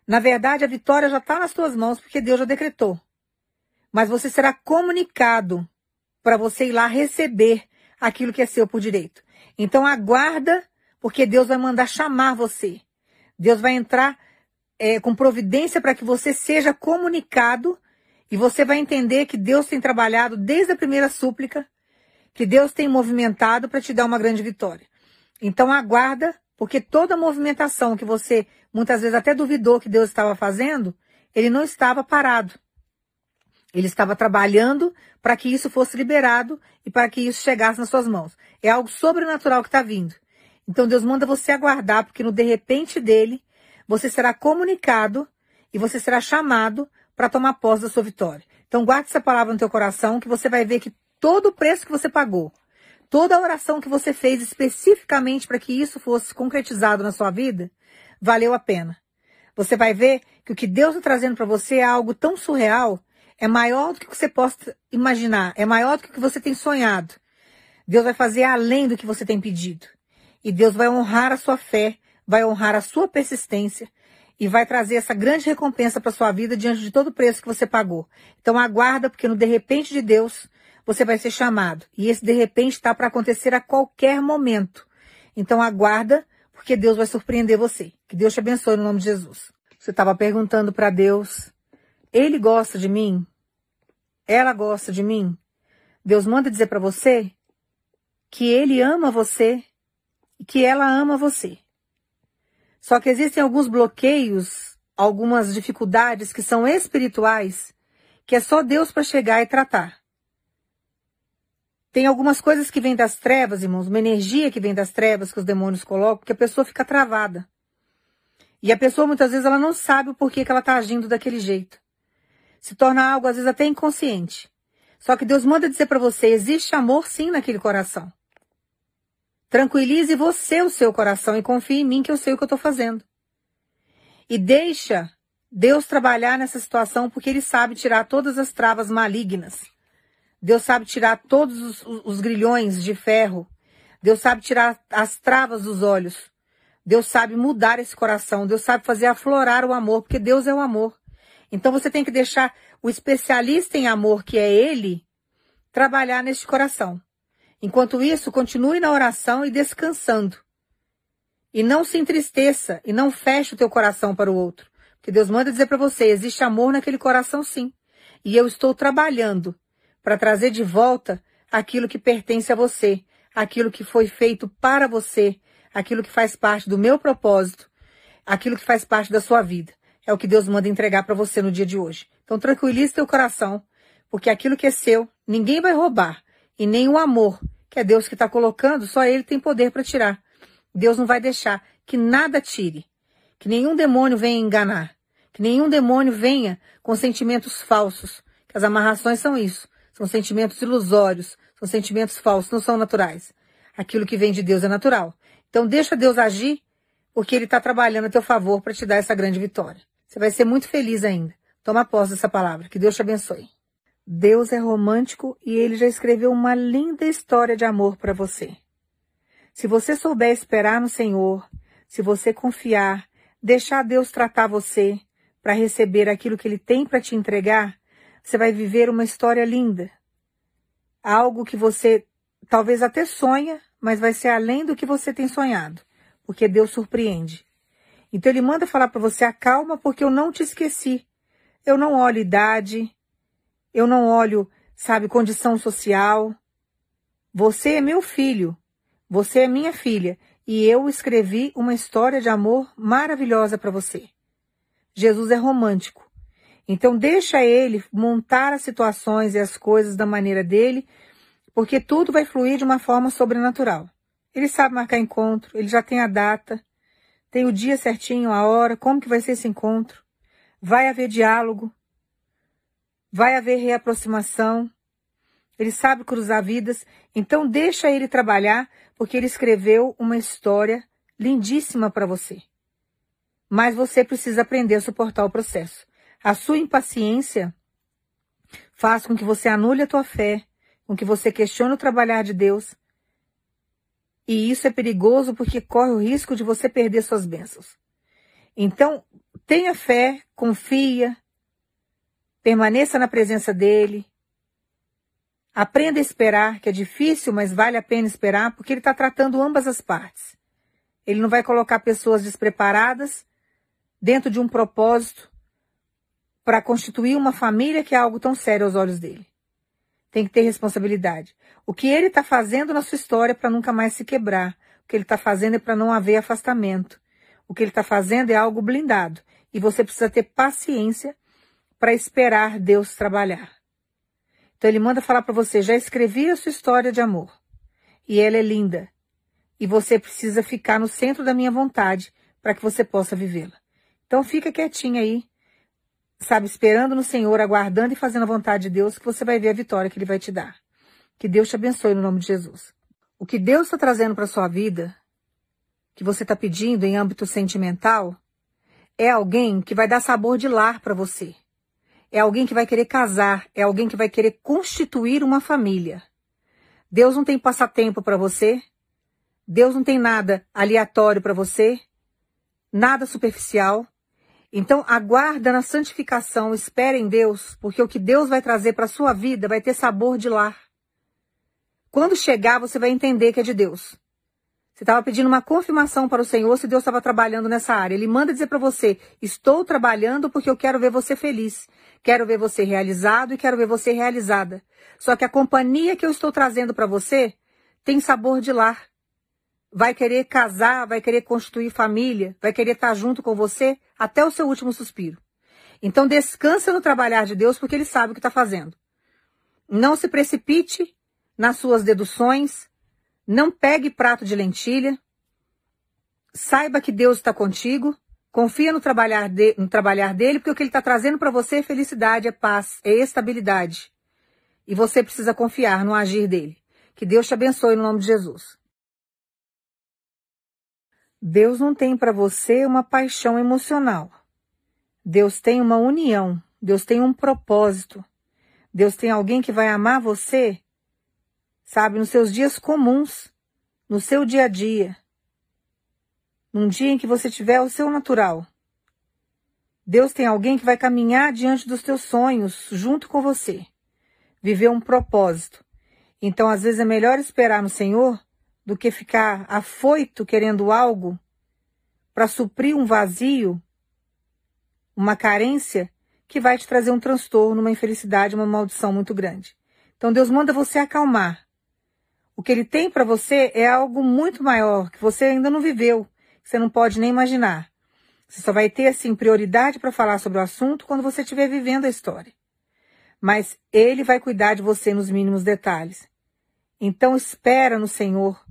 Na verdade, a vitória já está nas tuas mãos, porque Deus já decretou. Mas você será comunicado para você ir lá receber aquilo que é seu por direito. Então aguarda, porque Deus vai mandar chamar você. Deus vai entrar é, com providência para que você seja comunicado e você vai entender que Deus tem trabalhado desde a primeira súplica, que Deus tem movimentado para te dar uma grande vitória. Então aguarda, porque toda movimentação que você muitas vezes até duvidou que Deus estava fazendo, ele não estava parado. Ele estava trabalhando para que isso fosse liberado e para que isso chegasse nas suas mãos. É algo sobrenatural que está vindo. Então Deus manda você aguardar, porque no de repente dele, você será comunicado e você será chamado para tomar posse da sua vitória. Então guarde essa palavra no teu coração, que você vai ver que todo o preço que você pagou, toda a oração que você fez especificamente para que isso fosse concretizado na sua vida, valeu a pena. Você vai ver que o que Deus está trazendo para você é algo tão surreal, é maior do que você possa imaginar, é maior do que você tem sonhado. Deus vai fazer além do que você tem pedido. E Deus vai honrar a sua fé, vai honrar a sua persistência e vai trazer essa grande recompensa para sua vida diante de todo o preço que você pagou. Então aguarda, porque no de repente de Deus você vai ser chamado. E esse de repente está para acontecer a qualquer momento. Então aguarda, porque Deus vai surpreender você. Que Deus te abençoe no nome de Jesus. Você estava perguntando para Deus: Ele gosta de mim? Ela gosta de mim? Deus manda dizer para você que Ele ama você e que ela ama você. Só que existem alguns bloqueios, algumas dificuldades que são espirituais, que é só Deus para chegar e tratar. Tem algumas coisas que vêm das trevas, irmãos, uma energia que vem das trevas que os demônios colocam, que a pessoa fica travada. E a pessoa muitas vezes ela não sabe o porquê que ela está agindo daquele jeito. Se torna algo às vezes até inconsciente. Só que Deus manda dizer para você, existe amor sim naquele coração. Tranquilize você o seu coração e confie em mim que eu sei o que eu estou fazendo. E deixa Deus trabalhar nessa situação porque Ele sabe tirar todas as travas malignas Deus sabe tirar todos os, os grilhões de ferro. Deus sabe tirar as travas dos olhos. Deus sabe mudar esse coração. Deus sabe fazer aflorar o amor, porque Deus é o amor. Então você tem que deixar o especialista em amor, que é Ele, trabalhar neste coração. Enquanto isso, continue na oração e descansando. E não se entristeça e não feche o teu coração para o outro. Porque Deus manda dizer para você, existe amor naquele coração sim. E eu estou trabalhando para trazer de volta aquilo que pertence a você, aquilo que foi feito para você, aquilo que faz parte do meu propósito, aquilo que faz parte da sua vida. É o que Deus manda entregar para você no dia de hoje. Então tranquilize teu coração, porque aquilo que é seu, ninguém vai roubar, e nem o amor, que é Deus que está colocando, só Ele tem poder para tirar. Deus não vai deixar que nada tire, que nenhum demônio venha enganar, que nenhum demônio venha com sentimentos falsos, que as amarrações são isso. São sentimentos ilusórios, são sentimentos falsos, não são naturais. Aquilo que vem de Deus é natural. Então deixa Deus agir, porque Ele está trabalhando a teu favor para te dar essa grande vitória. Você vai ser muito feliz ainda. Toma posse dessa palavra. Que Deus te abençoe. Deus é romântico e Ele já escreveu uma linda história de amor para você. Se você souber esperar no Senhor, se você confiar, deixar Deus tratar você para receber aquilo que Ele tem para te entregar, você vai viver uma história linda. Algo que você talvez até sonha, mas vai ser além do que você tem sonhado, porque Deus surpreende. Então ele manda falar para você: acalma, porque eu não te esqueci. Eu não olho idade, eu não olho, sabe, condição social. Você é meu filho, você é minha filha, e eu escrevi uma história de amor maravilhosa para você. Jesus é romântico. Então deixa ele montar as situações e as coisas da maneira dele, porque tudo vai fluir de uma forma sobrenatural. Ele sabe marcar encontro, ele já tem a data, tem o dia certinho, a hora, como que vai ser esse encontro. Vai haver diálogo, vai haver reaproximação. Ele sabe cruzar vidas, então deixa ele trabalhar, porque ele escreveu uma história lindíssima para você. Mas você precisa aprender a suportar o processo. A sua impaciência faz com que você anule a tua fé, com que você questione o trabalhar de Deus e isso é perigoso porque corre o risco de você perder suas bênçãos. Então, tenha fé, confia, permaneça na presença dele. Aprenda a esperar, que é difícil, mas vale a pena esperar, porque ele está tratando ambas as partes. Ele não vai colocar pessoas despreparadas dentro de um propósito para constituir uma família que é algo tão sério aos olhos dele. Tem que ter responsabilidade. O que ele está fazendo na sua história para nunca mais se quebrar. O que ele está fazendo é para não haver afastamento. O que ele está fazendo é algo blindado. E você precisa ter paciência para esperar Deus trabalhar. Então ele manda falar para você: já escrevi a sua história de amor. E ela é linda. E você precisa ficar no centro da minha vontade para que você possa vivê-la. Então fica quietinha aí, sabe, esperando no Senhor, aguardando e fazendo a vontade de Deus, que você vai ver a vitória que Ele vai te dar. Que Deus te abençoe no nome de Jesus. O que Deus está trazendo para sua vida, que você está pedindo em âmbito sentimental, é alguém que vai dar sabor de lar para você. É alguém que vai querer casar, é alguém que vai querer constituir uma família. Deus não tem passatempo para você. Deus não tem nada aleatório para você, nada superficial. Então, aguarda na santificação, espere em Deus, porque o que Deus vai trazer para a sua vida vai ter sabor de lar. Quando chegar, você vai entender que é de Deus. Você estava pedindo uma confirmação para o Senhor se Deus estava trabalhando nessa área. Ele manda dizer para você: Estou trabalhando porque eu quero ver você feliz. Quero ver você realizado e quero ver você realizada. Só que a companhia que eu estou trazendo para você tem sabor de lar vai querer casar, vai querer constituir família, vai querer estar junto com você até o seu último suspiro. Então descansa no trabalhar de Deus porque ele sabe o que está fazendo. Não se precipite nas suas deduções, não pegue prato de lentilha, saiba que Deus está contigo, confia no trabalhar, de, no trabalhar dele, porque o que ele está trazendo para você é felicidade, é paz, é estabilidade. E você precisa confiar no agir dele. Que Deus te abençoe no nome de Jesus. Deus não tem para você uma paixão emocional. Deus tem uma união. Deus tem um propósito. Deus tem alguém que vai amar você, sabe, nos seus dias comuns, no seu dia a dia. Num dia em que você tiver o seu natural. Deus tem alguém que vai caminhar diante dos teus sonhos, junto com você. Viver um propósito. Então, às vezes, é melhor esperar no Senhor do que ficar afoito querendo algo para suprir um vazio, uma carência que vai te trazer um transtorno, uma infelicidade, uma maldição muito grande. Então Deus manda você acalmar. O que ele tem para você é algo muito maior que você ainda não viveu, que você não pode nem imaginar. Você só vai ter assim prioridade para falar sobre o assunto quando você estiver vivendo a história. Mas ele vai cuidar de você nos mínimos detalhes. Então espera no Senhor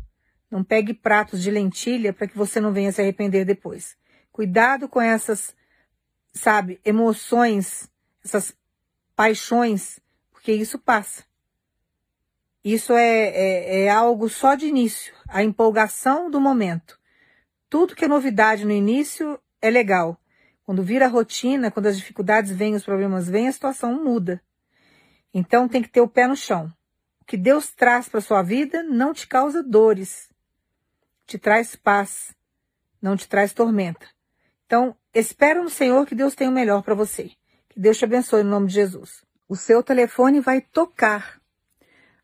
não pegue pratos de lentilha para que você não venha se arrepender depois. Cuidado com essas, sabe, emoções, essas paixões, porque isso passa. Isso é, é, é algo só de início, a empolgação do momento. Tudo que é novidade no início é legal. Quando vira rotina, quando as dificuldades vêm, os problemas vêm, a situação muda. Então tem que ter o pé no chão. O que Deus traz para sua vida não te causa dores, te traz paz, não te traz tormenta. Então, espera no Senhor que Deus tem o melhor para você. Que Deus te abençoe no nome de Jesus. O seu telefone vai tocar.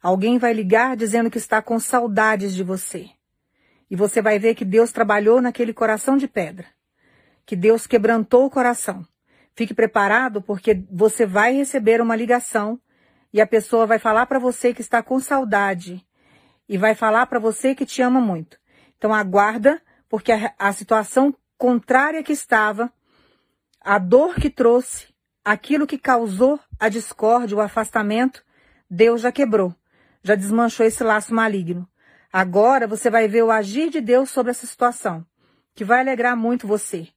Alguém vai ligar dizendo que está com saudades de você. E você vai ver que Deus trabalhou naquele coração de pedra. Que Deus quebrantou o coração. Fique preparado porque você vai receber uma ligação e a pessoa vai falar para você que está com saudade e vai falar para você que te ama muito. Então aguarda, porque a, a situação contrária que estava, a dor que trouxe, aquilo que causou a discórdia, o afastamento, Deus já quebrou, já desmanchou esse laço maligno. Agora você vai ver o agir de Deus sobre essa situação, que vai alegrar muito você.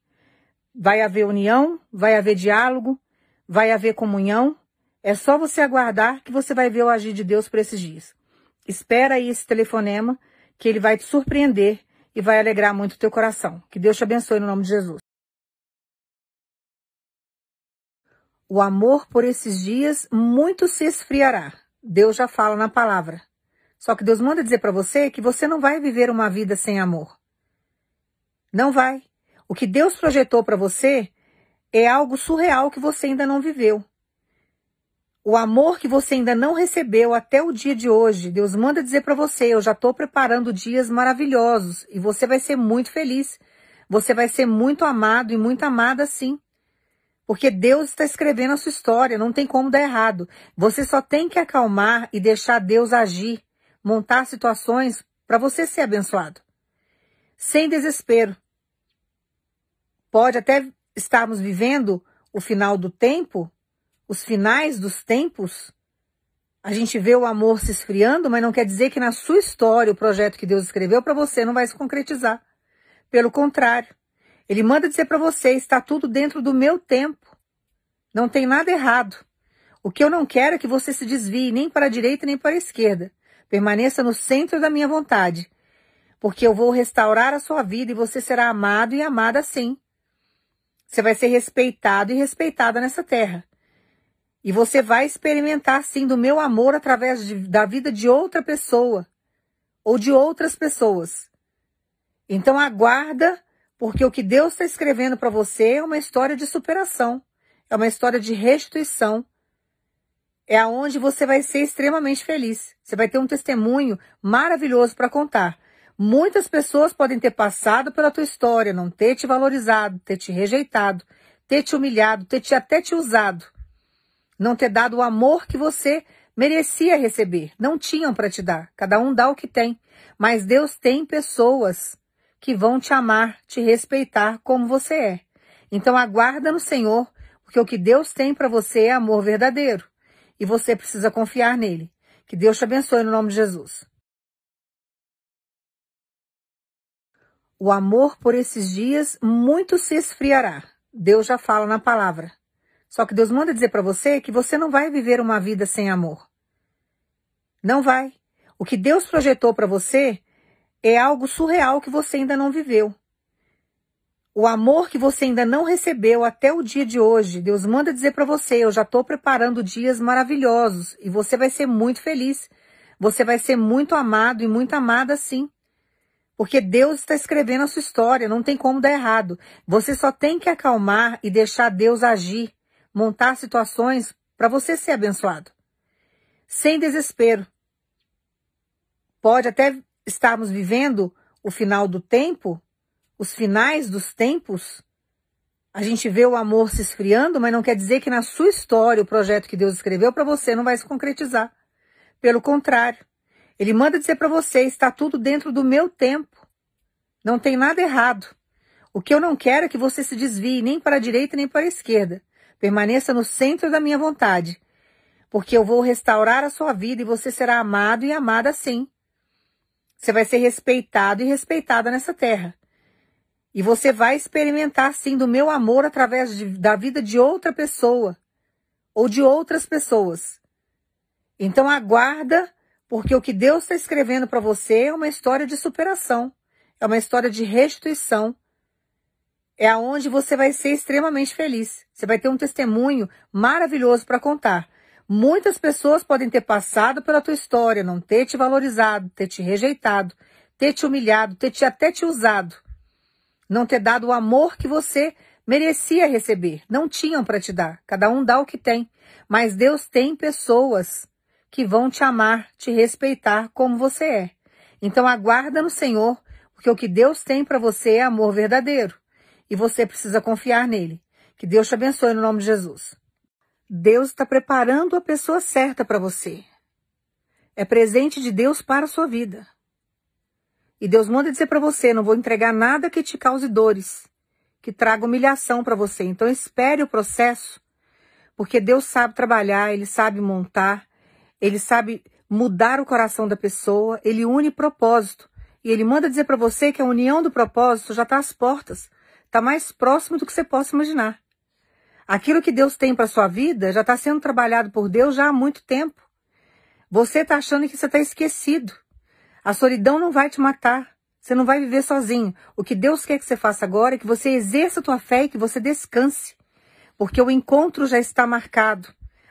Vai haver união, vai haver diálogo, vai haver comunhão. É só você aguardar que você vai ver o agir de Deus por esses dias. Espera aí esse telefonema, que ele vai te surpreender e vai alegrar muito o teu coração. Que Deus te abençoe no nome de Jesus. O amor por esses dias muito se esfriará. Deus já fala na palavra. Só que Deus manda dizer para você que você não vai viver uma vida sem amor. Não vai. O que Deus projetou para você é algo surreal que você ainda não viveu. O amor que você ainda não recebeu até o dia de hoje, Deus manda dizer para você: eu já estou preparando dias maravilhosos e você vai ser muito feliz. Você vai ser muito amado e muito amada sim. Porque Deus está escrevendo a sua história, não tem como dar errado. Você só tem que acalmar e deixar Deus agir, montar situações para você ser abençoado. Sem desespero. Pode até estarmos vivendo o final do tempo, os finais dos tempos, a gente vê o amor se esfriando, mas não quer dizer que na sua história o projeto que Deus escreveu para você não vai se concretizar. Pelo contrário, ele manda dizer para você, está tudo dentro do meu tempo. Não tem nada errado. O que eu não quero é que você se desvie nem para a direita nem para a esquerda. Permaneça no centro da minha vontade, porque eu vou restaurar a sua vida e você será amado e amada assim. Você vai ser respeitado e respeitada nessa terra. E você vai experimentar, sim, do meu amor através de, da vida de outra pessoa ou de outras pessoas. Então aguarda, porque o que Deus está escrevendo para você é uma história de superação, é uma história de restituição. É aonde você vai ser extremamente feliz. Você vai ter um testemunho maravilhoso para contar. Muitas pessoas podem ter passado pela tua história, não ter te valorizado, ter te rejeitado, ter te humilhado, ter te até te usado não ter dado o amor que você merecia receber. Não tinham para te dar. Cada um dá o que tem. Mas Deus tem pessoas que vão te amar, te respeitar como você é. Então aguarda no Senhor, porque o que Deus tem para você é amor verdadeiro. E você precisa confiar nele. Que Deus te abençoe no nome de Jesus. O amor por esses dias muito se esfriará. Deus já fala na palavra. Só que Deus manda dizer para você que você não vai viver uma vida sem amor. Não vai. O que Deus projetou para você é algo surreal que você ainda não viveu. O amor que você ainda não recebeu até o dia de hoje, Deus manda dizer para você: eu já estou preparando dias maravilhosos e você vai ser muito feliz. Você vai ser muito amado e muito amada sim. Porque Deus está escrevendo a sua história, não tem como dar errado. Você só tem que acalmar e deixar Deus agir montar situações para você ser abençoado. Sem desespero. Pode até estarmos vivendo o final do tempo, os finais dos tempos. A gente vê o amor se esfriando, mas não quer dizer que na sua história o projeto que Deus escreveu para você não vai se concretizar. Pelo contrário, ele manda dizer para você, está tudo dentro do meu tempo. Não tem nada errado. O que eu não quero é que você se desvie nem para a direita nem para a esquerda. Permaneça no centro da minha vontade, porque eu vou restaurar a sua vida e você será amado e amada assim. Você vai ser respeitado e respeitada nessa terra. E você vai experimentar, sim, do meu amor através de, da vida de outra pessoa ou de outras pessoas. Então aguarda, Porque o que Deus está escrevendo para você é uma história de superação, é uma história de restituição, é aonde você vai ser extremamente feliz. Você vai ter um testemunho maravilhoso para contar. Muitas pessoas podem ter passado pela tua história, não ter te valorizado, ter te rejeitado, ter te humilhado, ter te até te usado, não ter dado o amor que você merecia receber. Não tinham para te dar. Cada um dá o que tem. Mas Deus tem pessoas que vão te amar, te respeitar como você é. Então aguarda no Senhor, porque o que Deus tem para você é amor verdadeiro e você precisa confiar nele. Que Deus te abençoe no nome de Jesus. Deus está preparando a pessoa certa para você. É presente de Deus para a sua vida. E Deus manda dizer para você: não vou entregar nada que te cause dores, que traga humilhação para você. Então espere o processo, porque Deus sabe trabalhar, Ele sabe montar, Ele sabe mudar o coração da pessoa, Ele une propósito. E Ele manda dizer para você que a união do propósito já está às portas. Está mais próximo do que você possa imaginar. Aquilo que Deus tem para sua vida já está sendo trabalhado por Deus já há muito tempo. Você está achando que você está esquecido. A solidão não vai te matar. Você não vai viver sozinho. O que Deus quer que você faça agora é que você exerça a tua fé e que você descanse. Porque o encontro já está marcado.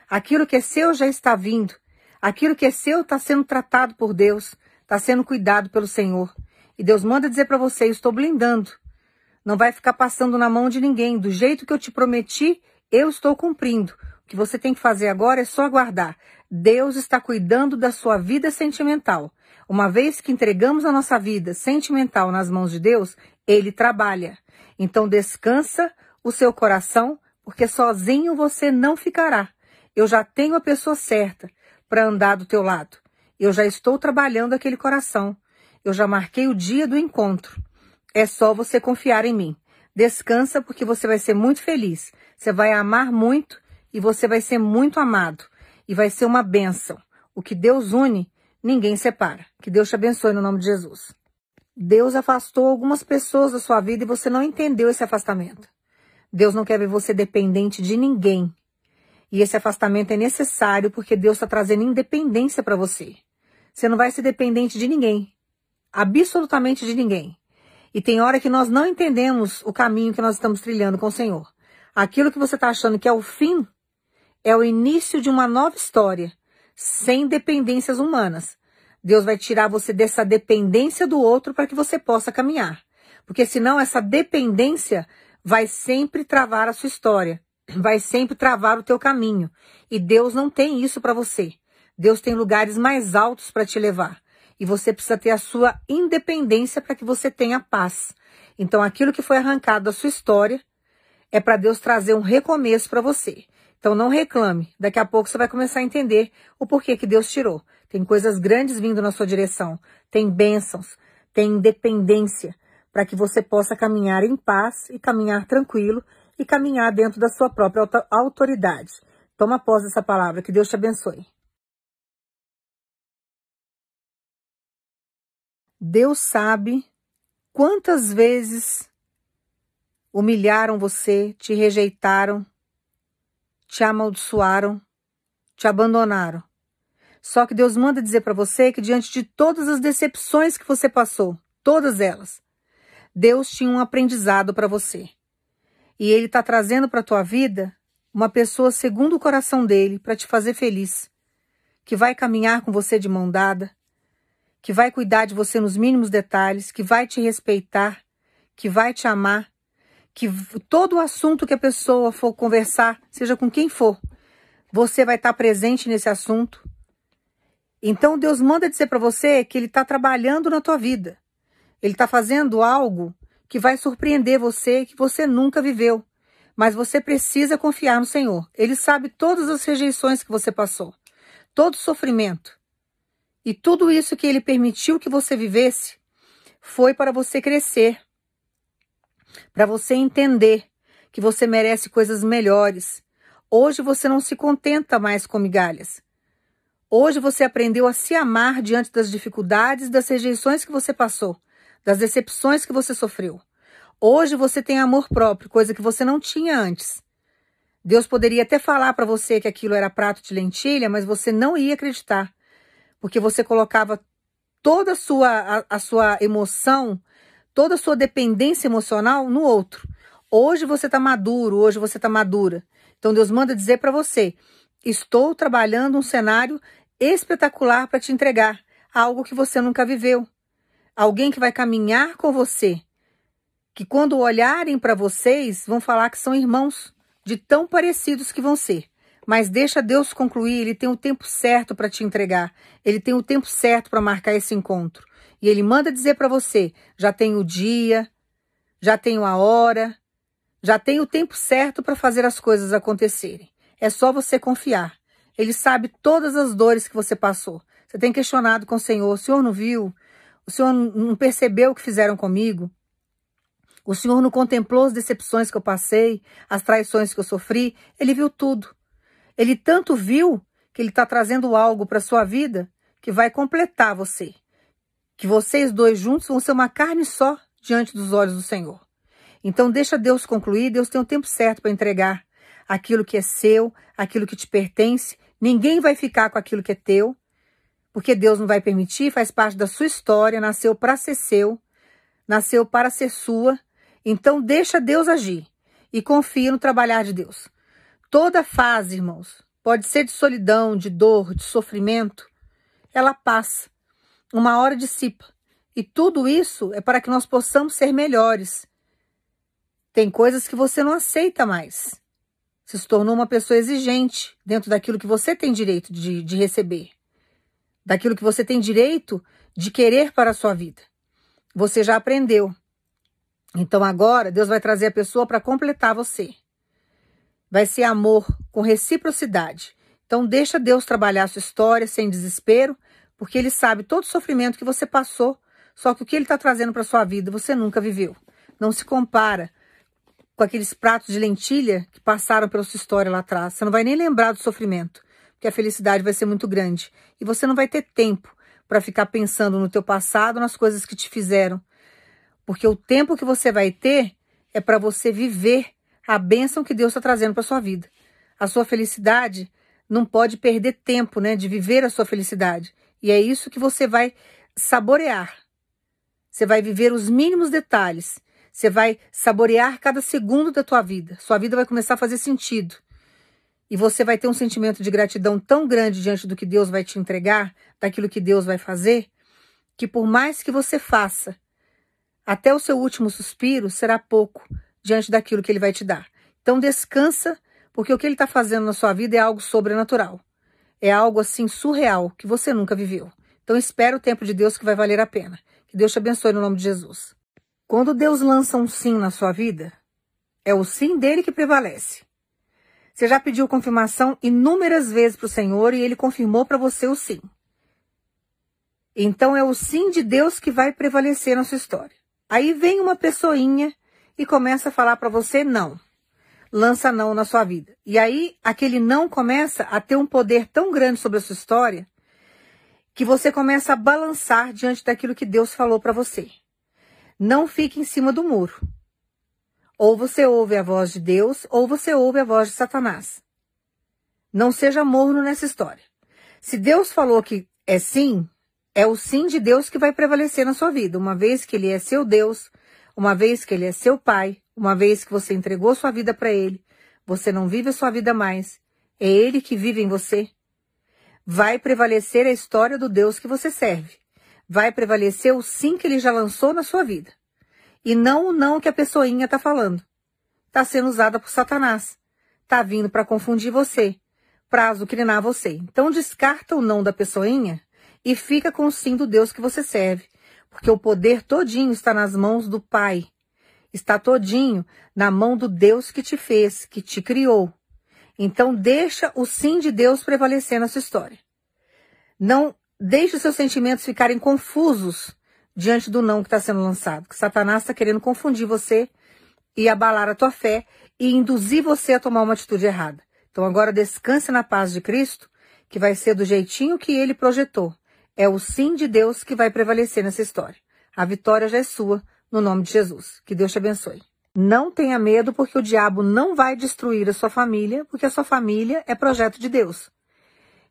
Aquilo que é seu já está vindo. Aquilo que é seu está sendo tratado por Deus. Está sendo cuidado pelo Senhor. E Deus manda dizer para você: estou blindando não vai ficar passando na mão de ninguém. Do jeito que eu te prometi, eu estou cumprindo. O que você tem que fazer agora é só aguardar. Deus está cuidando da sua vida sentimental. Uma vez que entregamos a nossa vida sentimental nas mãos de Deus, Ele trabalha. Então descansa o seu coração, porque sozinho você não ficará. Eu já tenho a pessoa certa para andar do teu lado. Eu já estou trabalhando aquele coração. Eu já marquei o dia do encontro. É só você confiar em mim. Descansa porque você vai ser muito feliz. Você vai amar muito e você vai ser muito amado. E vai ser uma bênção. O que Deus une, ninguém separa. Que Deus te abençoe no nome de Jesus. Deus afastou algumas pessoas da sua vida e você não entendeu esse afastamento. Deus não quer ver você dependente de ninguém. E esse afastamento é necessário porque Deus está trazendo independência para você. Você não vai ser dependente de ninguém. Absolutamente de ninguém. E tem hora que nós não entendemos o caminho que nós estamos trilhando com o Senhor. Aquilo que você está achando que é o fim é o início de uma nova história, sem dependências humanas. Deus vai tirar você dessa dependência do outro para que você possa caminhar. Porque senão essa dependência vai sempre travar a sua história, vai sempre travar o teu caminho. E Deus não tem isso para você. Deus tem lugares mais altos para te levar e você precisa ter a sua independência para que você tenha paz. Então, aquilo que foi arrancado da sua história é para Deus trazer um recomeço para você. Então, não reclame. Daqui a pouco você vai começar a entender o porquê que Deus tirou. Tem coisas grandes vindo na sua direção. Tem bênçãos. Tem independência para que você possa caminhar em paz e caminhar tranquilo e caminhar dentro da sua própria autoridade. Toma posse dessa palavra. Que Deus te abençoe. Deus sabe quantas vezes humilharam você, te rejeitaram, te amaldiçoaram, te abandonaram. Só que Deus manda dizer para você que diante de todas as decepções que você passou, todas elas, Deus tinha um aprendizado para você. E Ele está trazendo para tua vida uma pessoa segundo o coração dele para te fazer feliz, que vai caminhar com você de mão dada, que vai cuidar de você nos mínimos detalhes, que vai te respeitar, que vai te amar, que todo o assunto que a pessoa for conversar, seja com quem for, você vai estar presente nesse assunto. Então Deus manda dizer para você que Ele está trabalhando na tua vida. Ele está fazendo algo que vai surpreender você, que você nunca viveu. Mas você precisa confiar no Senhor. Ele sabe todas as rejeições que você passou, todo o sofrimento. E tudo isso que ele permitiu que você vivesse foi para você crescer, para você entender que você merece coisas melhores. Hoje você não se contenta mais com migalhas. Hoje você aprendeu a se amar diante das dificuldades, das rejeições que você passou, das decepções que você sofreu. Hoje você tem amor próprio, coisa que você não tinha antes. Deus poderia até falar para você que aquilo era prato de lentilha, mas você não ia acreditar porque você colocava toda a sua, a, a sua emoção, toda a sua dependência emocional no outro. Hoje você está maduro, hoje você está madura. Então Deus manda dizer para você: estou trabalhando um cenário espetacular para te entregar, algo que você nunca viveu. Alguém que vai caminhar com você, que quando olharem para vocês vão falar que são irmãos, de tão parecidos que vão ser. Mas deixa Deus concluir, ele tem o tempo certo para te entregar. Ele tem o tempo certo para marcar esse encontro. E ele manda dizer para você: já tem o dia, já tenho a hora, já tem o tempo certo para fazer as coisas acontecerem. É só você confiar. Ele sabe todas as dores que você passou. Você tem questionado com o Senhor: o Senhor não viu? O Senhor não percebeu o que fizeram comigo? O Senhor não contemplou as decepções que eu passei, as traições que eu sofri? Ele viu tudo. Ele tanto viu que ele está trazendo algo para sua vida que vai completar você. Que vocês dois juntos vão ser uma carne só diante dos olhos do Senhor. Então deixa Deus concluir, Deus tem o tempo certo para entregar aquilo que é seu, aquilo que te pertence. Ninguém vai ficar com aquilo que é teu, porque Deus não vai permitir, faz parte da sua história, nasceu para ser seu, nasceu para ser sua. Então deixa Deus agir e confia no trabalhar de Deus. Toda fase, irmãos, pode ser de solidão, de dor, de sofrimento, ela passa. Uma hora dissipa. E tudo isso é para que nós possamos ser melhores. Tem coisas que você não aceita mais. Você se tornou uma pessoa exigente dentro daquilo que você tem direito de, de receber, daquilo que você tem direito de querer para a sua vida. Você já aprendeu. Então agora Deus vai trazer a pessoa para completar você vai ser amor com reciprocidade. Então deixa Deus trabalhar a sua história sem desespero, porque Ele sabe todo o sofrimento que você passou, só que o que Ele está trazendo para sua vida você nunca viveu. Não se compara com aqueles pratos de lentilha que passaram pela sua história lá atrás. Você não vai nem lembrar do sofrimento, porque a felicidade vai ser muito grande. E você não vai ter tempo para ficar pensando no teu passado, nas coisas que te fizeram. Porque o tempo que você vai ter é para você viver a bênção que Deus está trazendo para sua vida. A sua felicidade não pode perder tempo, né, de viver a sua felicidade. E é isso que você vai saborear. Você vai viver os mínimos detalhes. Você vai saborear cada segundo da tua vida. Sua vida vai começar a fazer sentido. E você vai ter um sentimento de gratidão tão grande diante do que Deus vai te entregar, daquilo que Deus vai fazer, que por mais que você faça, até o seu último suspiro será pouco diante daquilo que ele vai te dar. Então descansa, porque o que ele está fazendo na sua vida é algo sobrenatural. É algo assim surreal que você nunca viveu. Então espera o tempo de Deus que vai valer a pena. Que Deus te abençoe no nome de Jesus. Quando Deus lança um sim na sua vida, é o sim dele que prevalece. Você já pediu confirmação inúmeras vezes para o Senhor e ele confirmou para você o sim. Então é o sim de Deus que vai prevalecer na sua história. Aí vem uma pessoinha e começa a falar para você não. Lança não na sua vida. E aí aquele não começa a ter um poder tão grande sobre a sua história que você começa a balançar diante daquilo que Deus falou para você. Não fique em cima do muro. Ou você ouve a voz de Deus, ou você ouve a voz de Satanás. Não seja morno nessa história. Se Deus falou que é sim, é o sim de Deus que vai prevalecer na sua vida, uma vez que Ele é seu Deus, uma vez que ele é seu pai, uma vez que você entregou sua vida para ele, você não vive a sua vida mais, é ele que vive em você. Vai prevalecer a história do Deus que você serve. Vai prevalecer o sim que ele já lançou na sua vida. E não o não que a pessoinha está falando. Está sendo usada por Satanás. Está vindo para confundir você, para azucrinar você. Então descarta o não da pessoinha e fica com o sim do Deus que você serve porque o poder todinho está nas mãos do Pai. Está todinho na mão do Deus que te fez, que te criou. Então deixa o sim de Deus prevalecer na sua história. Não deixe os seus sentimentos ficarem confusos diante do não que está sendo lançado. Que Satanás está querendo confundir você e abalar a tua fé e induzir você a tomar uma atitude errada. Então agora descanse na paz de Cristo, que vai ser do jeitinho que ele projetou. É o sim de Deus que vai prevalecer nessa história. A vitória já é sua, no nome de Jesus. Que Deus te abençoe. Não tenha medo, porque o diabo não vai destruir a sua família, porque a sua família é projeto de Deus.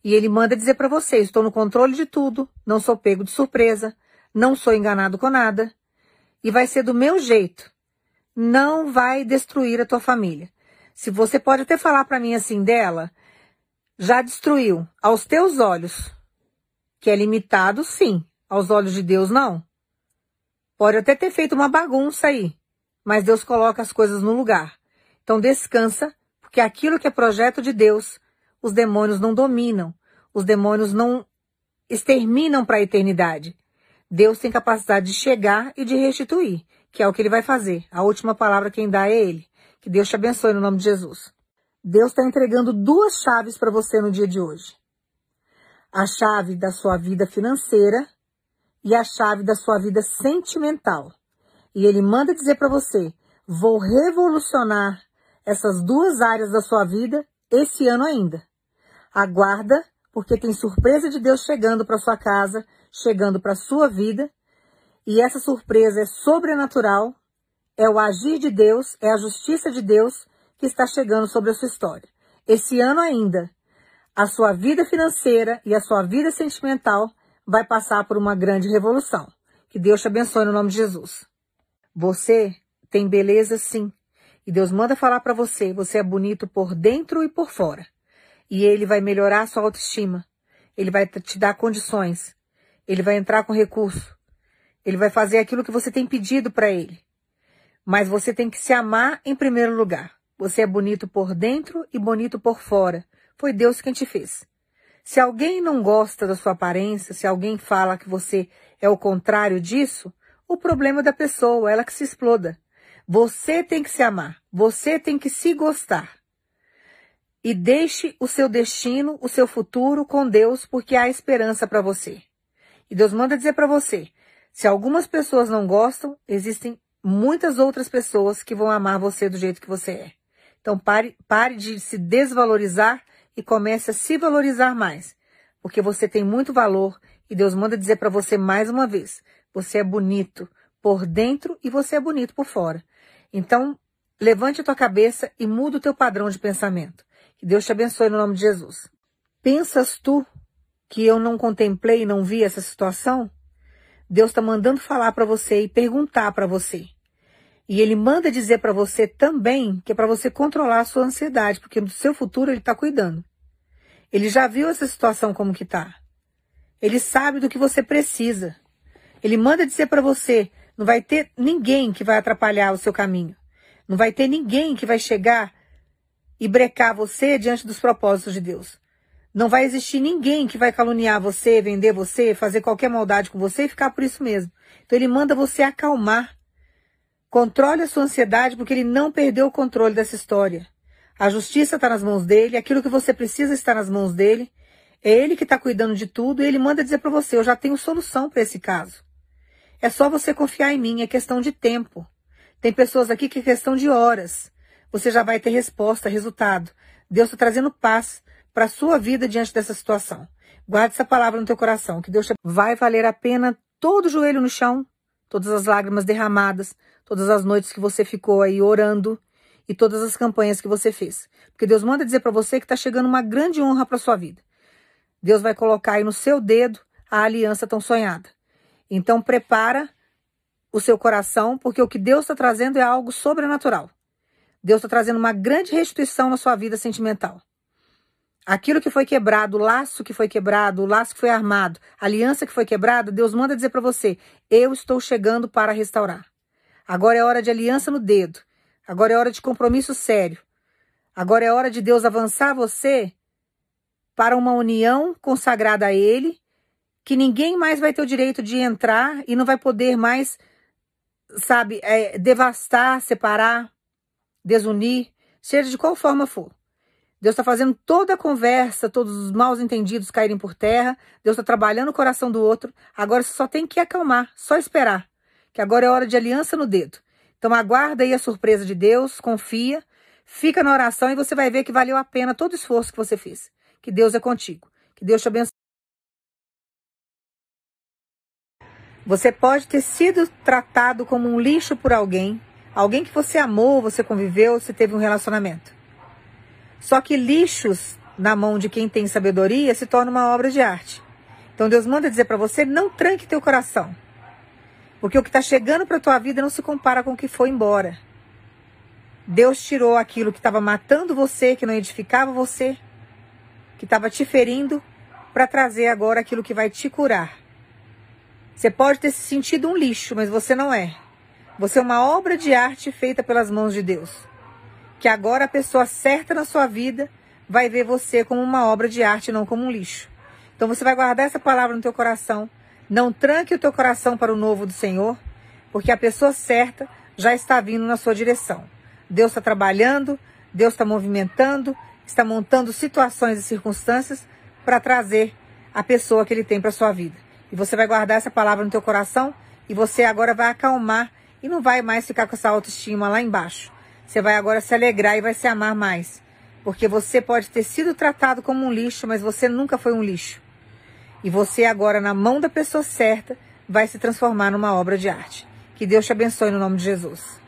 E ele manda dizer para você: estou no controle de tudo, não sou pego de surpresa, não sou enganado com nada, e vai ser do meu jeito. Não vai destruir a tua família. Se você pode até falar para mim assim dela, já destruiu aos teus olhos, que é limitado, sim, aos olhos de Deus não. Pode até ter feito uma bagunça aí, mas Deus coloca as coisas no lugar. Então descansa, porque aquilo que é projeto de Deus os demônios não dominam, os demônios não exterminam para a eternidade. Deus tem capacidade de chegar e de restituir, que é o que ele vai fazer. A última palavra quem dá é ele. Que Deus te abençoe no nome de Jesus. Deus está entregando duas chaves para você no dia de hoje. A chave da sua vida financeira e a chave da sua vida sentimental. E ele manda dizer para você: vou revolucionar essas duas áreas da sua vida esse ano ainda. Aguarda, porque tem surpresa de Deus chegando para sua casa, chegando para sua vida. E essa surpresa é sobrenatural, é o agir de Deus, é a justiça de Deus que está chegando sobre a sua história. Esse ano ainda, a sua vida financeira e a sua vida sentimental vai passar por uma grande revolução. Que Deus te abençoe no nome de Jesus. Você tem beleza sim. E Deus manda falar para você, você é bonito por dentro e por fora e ele vai melhorar a sua autoestima. Ele vai te dar condições. Ele vai entrar com recurso. Ele vai fazer aquilo que você tem pedido para ele. Mas você tem que se amar em primeiro lugar. Você é bonito por dentro e bonito por fora. Foi Deus quem te fez. Se alguém não gosta da sua aparência, se alguém fala que você é o contrário disso, o problema é da pessoa, ela que se exploda. Você tem que se amar. Você tem que se gostar e deixe o seu destino, o seu futuro com Deus, porque há esperança para você. E Deus manda dizer para você: se algumas pessoas não gostam, existem muitas outras pessoas que vão amar você do jeito que você é. Então pare, pare de se desvalorizar e comece a se valorizar mais, porque você tem muito valor e Deus manda dizer para você mais uma vez: você é bonito por dentro e você é bonito por fora. Então, levante a tua cabeça e muda o teu padrão de pensamento. Que Deus te abençoe no nome de Jesus. Pensas tu que eu não contemplei e não vi essa situação? Deus está mandando falar para você e perguntar para você. E ele manda dizer para você também que é para você controlar a sua ansiedade, porque do seu futuro ele está cuidando. Ele já viu essa situação como que tá. Ele sabe do que você precisa. Ele manda dizer para você, não vai ter ninguém que vai atrapalhar o seu caminho. Não vai ter ninguém que vai chegar e brecar você diante dos propósitos de Deus. Não vai existir ninguém que vai caluniar você, vender você, fazer qualquer maldade com você e ficar por isso mesmo. Então ele manda você acalmar. Controle a sua ansiedade porque ele não perdeu o controle dessa história. A justiça está nas mãos dele, aquilo que você precisa está nas mãos dele. É ele que está cuidando de tudo e ele manda dizer para você: eu já tenho solução para esse caso. É só você confiar em mim, é questão de tempo. Tem pessoas aqui que é questão de horas você já vai ter resposta, resultado. Deus está trazendo paz para a sua vida diante dessa situação. Guarde essa palavra no teu coração, que Deus te... vai valer a pena todo o joelho no chão, todas as lágrimas derramadas, todas as noites que você ficou aí orando e todas as campanhas que você fez. Porque Deus manda dizer para você que está chegando uma grande honra para sua vida. Deus vai colocar aí no seu dedo a aliança tão sonhada. Então prepara o seu coração, porque o que Deus está trazendo é algo sobrenatural. Deus está trazendo uma grande restituição na sua vida sentimental. Aquilo que foi quebrado, o laço que foi quebrado, o laço que foi armado, a aliança que foi quebrada, Deus manda dizer para você: eu estou chegando para restaurar. Agora é hora de aliança no dedo. Agora é hora de compromisso sério. Agora é hora de Deus avançar você para uma união consagrada a Ele, que ninguém mais vai ter o direito de entrar e não vai poder mais, sabe, é, devastar, separar desunir, seja de qual forma for. Deus está fazendo toda a conversa, todos os maus entendidos caírem por terra. Deus está trabalhando o coração do outro. Agora você só tem que acalmar, só esperar. Que agora é hora de aliança no dedo. Então aguarda aí a surpresa de Deus, confia, fica na oração e você vai ver que valeu a pena todo o esforço que você fez. Que Deus é contigo. Que Deus te abençoe. Você pode ter sido tratado como um lixo por alguém, Alguém que você amou, você conviveu, você teve um relacionamento. Só que lixos na mão de quem tem sabedoria se torna uma obra de arte. Então Deus manda dizer para você: não tranque teu coração. Porque o que está chegando para a tua vida não se compara com o que foi embora. Deus tirou aquilo que estava matando você, que não edificava você, que estava te ferindo, para trazer agora aquilo que vai te curar. Você pode ter se sentido um lixo, mas você não é. Você é uma obra de arte feita pelas mãos de Deus. Que agora a pessoa certa na sua vida vai ver você como uma obra de arte, não como um lixo. Então você vai guardar essa palavra no teu coração. Não tranque o teu coração para o novo do Senhor, porque a pessoa certa já está vindo na sua direção. Deus está trabalhando, Deus está movimentando, está montando situações e circunstâncias para trazer a pessoa que Ele tem para sua vida. E você vai guardar essa palavra no teu coração e você agora vai acalmar e não vai mais ficar com essa autoestima lá embaixo. Você vai agora se alegrar e vai se amar mais. Porque você pode ter sido tratado como um lixo, mas você nunca foi um lixo. E você agora, na mão da pessoa certa, vai se transformar numa obra de arte. Que Deus te abençoe no nome de Jesus.